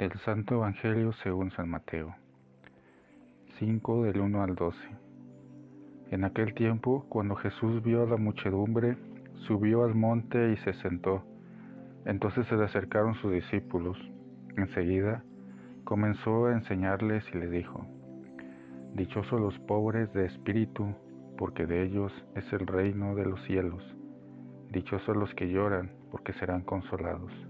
Del Santo Evangelio según San Mateo. 5 del 1 al 12. En aquel tiempo, cuando Jesús vio a la muchedumbre, subió al monte y se sentó. Entonces se le acercaron sus discípulos. Enseguida comenzó a enseñarles y le dijo, Dichosos los pobres de espíritu, porque de ellos es el reino de los cielos. Dichosos los que lloran, porque serán consolados.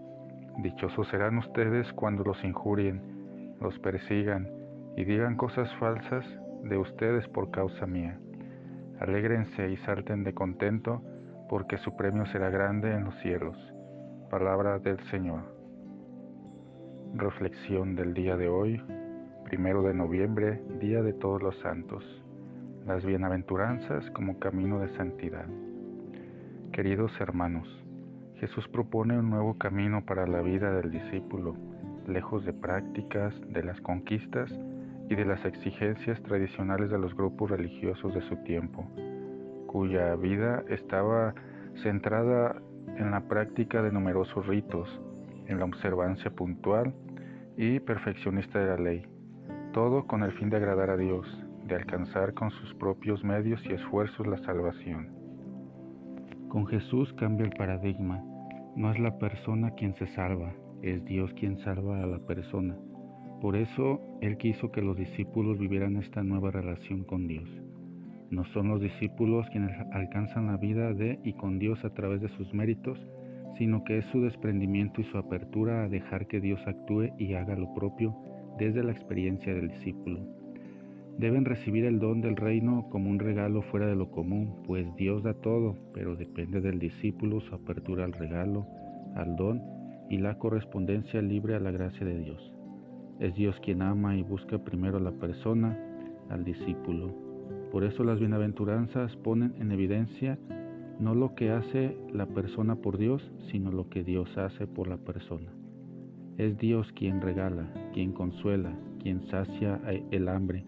Dichosos serán ustedes cuando los injurien, los persigan y digan cosas falsas de ustedes por causa mía. Alégrense y salten de contento, porque su premio será grande en los cielos. Palabra del Señor. Reflexión del día de hoy, primero de noviembre, Día de Todos los Santos. Las bienaventuranzas como camino de santidad. Queridos hermanos, Jesús propone un nuevo camino para la vida del discípulo, lejos de prácticas, de las conquistas y de las exigencias tradicionales de los grupos religiosos de su tiempo, cuya vida estaba centrada en la práctica de numerosos ritos, en la observancia puntual y perfeccionista de la ley, todo con el fin de agradar a Dios, de alcanzar con sus propios medios y esfuerzos la salvación. Con Jesús cambia el paradigma no es la persona quien se salva, es Dios quien salva a la persona. Por eso Él quiso que los discípulos vivieran esta nueva relación con Dios. No son los discípulos quienes alcanzan la vida de y con Dios a través de sus méritos, sino que es su desprendimiento y su apertura a dejar que Dios actúe y haga lo propio desde la experiencia del discípulo. Deben recibir el don del reino como un regalo fuera de lo común, pues Dios da todo, pero depende del discípulo su apertura al regalo, al don y la correspondencia libre a la gracia de Dios. Es Dios quien ama y busca primero a la persona, al discípulo. Por eso las bienaventuranzas ponen en evidencia no lo que hace la persona por Dios, sino lo que Dios hace por la persona. Es Dios quien regala, quien consuela, quien sacia el hambre,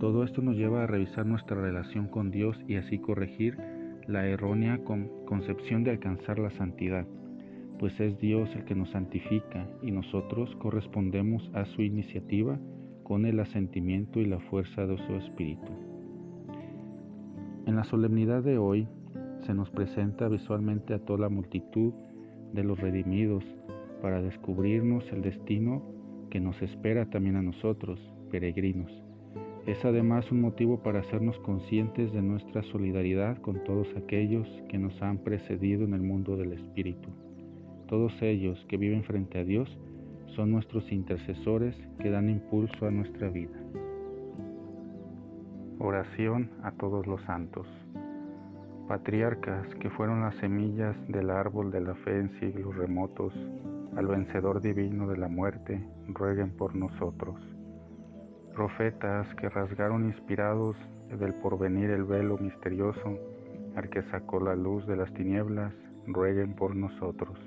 todo esto nos lleva a revisar nuestra relación con Dios y así corregir la errónea concepción de alcanzar la santidad, pues es Dios el que nos santifica y nosotros correspondemos a su iniciativa con el asentimiento y la fuerza de su espíritu. En la solemnidad de hoy se nos presenta visualmente a toda la multitud de los redimidos para descubrirnos el destino que nos espera también a nosotros, peregrinos es además un motivo para hacernos conscientes de nuestra solidaridad con todos aquellos que nos han precedido en el mundo del Espíritu. Todos ellos que viven frente a Dios son nuestros intercesores que dan impulso a nuestra vida. Oración a todos los santos. Patriarcas que fueron las semillas del árbol de la fe en siglos remotos, al vencedor divino de la muerte, rueguen por nosotros profetas que rasgaron inspirados del porvenir el velo misterioso, al que sacó la luz de las tinieblas, rueguen por nosotros.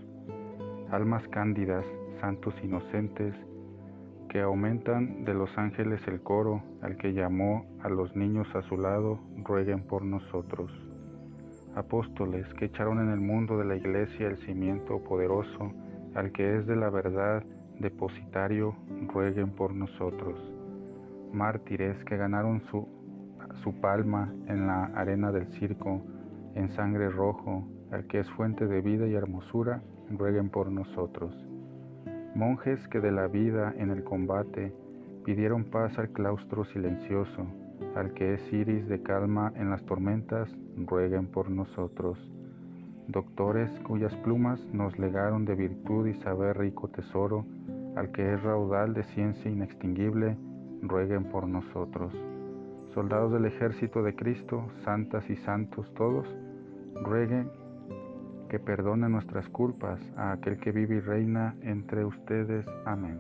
Almas cándidas, santos inocentes, que aumentan de los ángeles el coro, al que llamó a los niños a su lado, rueguen por nosotros. Apóstoles que echaron en el mundo de la iglesia el cimiento poderoso, al que es de la verdad depositario, rueguen por nosotros mártires que ganaron su, su palma en la arena del circo, en sangre rojo, el que es fuente de vida y hermosura, rueguen por nosotros. Monjes que de la vida en el combate pidieron paz al claustro silencioso, al que es iris de calma en las tormentas, rueguen por nosotros. Doctores cuyas plumas nos legaron de virtud y saber rico tesoro, al que es raudal de ciencia inextinguible, rueguen por nosotros. Soldados del ejército de Cristo, santas y santos todos, rueguen que perdone nuestras culpas, a aquel que vive y reina entre ustedes. Amén.